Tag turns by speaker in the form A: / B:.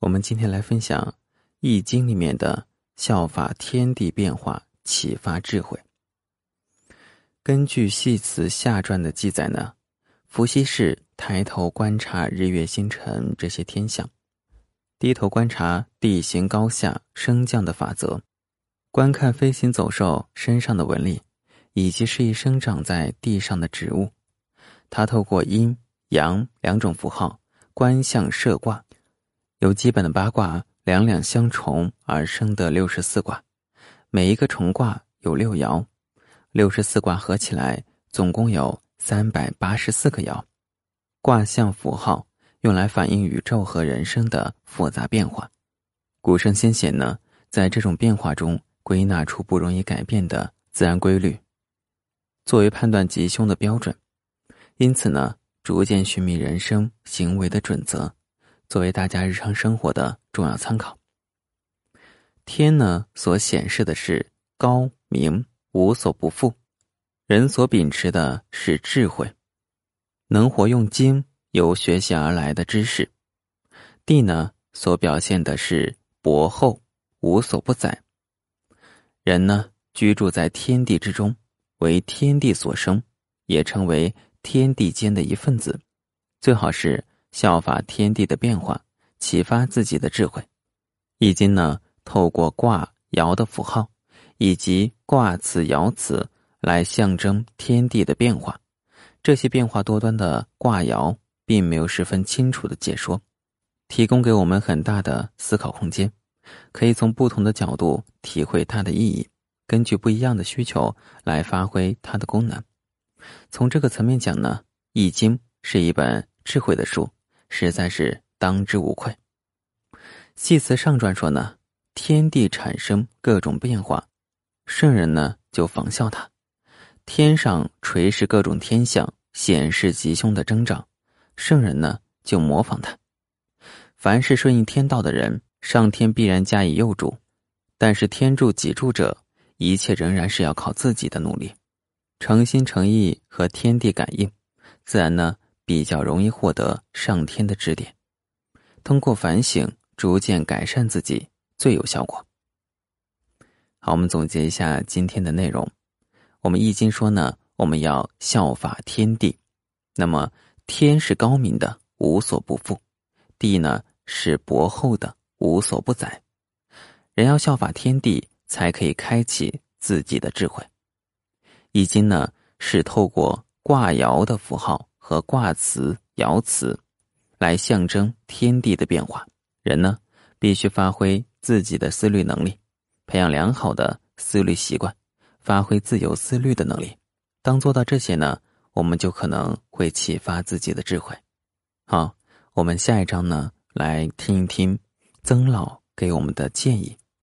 A: 我们今天来分享《易经》里面的效法天地变化，启发智慧。根据《系辞下传》的记载呢，伏羲氏抬头观察日月星辰这些天象，低头观察地形高下升降的法则，观看飞行走兽身上的纹理，以及适宜生长在地上的植物。他透过阴阳两种符号观象设卦。由基本的八卦两两相重而生的六十四卦，每一个重卦有六爻，六十四卦合起来总共有三百八十四个爻。卦象符号用来反映宇宙和人生的复杂变化。古圣先贤呢，在这种变化中归纳出不容易改变的自然规律，作为判断吉凶的标准。因此呢，逐渐寻觅人生行为的准则。作为大家日常生活的重要参考。天呢，所显示的是高明、无所不复；人所秉持的是智慧，能活用精，由学习而来的知识。地呢，所表现的是薄厚、无所不载。人呢，居住在天地之中，为天地所生，也成为天地间的一份子，最好是。效法天地的变化，启发自己的智慧。易经呢，透过卦爻的符号以及卦辞爻辞来象征天地的变化。这些变化多端的卦爻，并没有十分清楚的解说，提供给我们很大的思考空间，可以从不同的角度体会它的意义，根据不一样的需求来发挥它的功能。从这个层面讲呢，《易经》是一本智慧的书。实在是当之无愧。系辞上传说呢，天地产生各种变化，圣人呢就仿效他；天上垂示各种天象，显示吉凶的征兆，圣人呢就模仿他。凡是顺应天道的人，上天必然加以佑助；但是天助己助者，一切仍然是要靠自己的努力，诚心诚意和天地感应，自然呢。比较容易获得上天的指点，通过反省逐渐改善自己最有效果。好，我们总结一下今天的内容。我们易经说呢，我们要效法天地。那么天是高明的，无所不覆；地呢是薄厚的，无所不载。人要效法天地，才可以开启自己的智慧。易经呢是透过卦爻的符号。和卦辞、爻辞，来象征天地的变化。人呢，必须发挥自己的思虑能力，培养良好的思虑习惯，发挥自由思虑的能力。当做到这些呢，我们就可能会启发自己的智慧。好，我们下一章呢，来听一听曾老给我们的建议。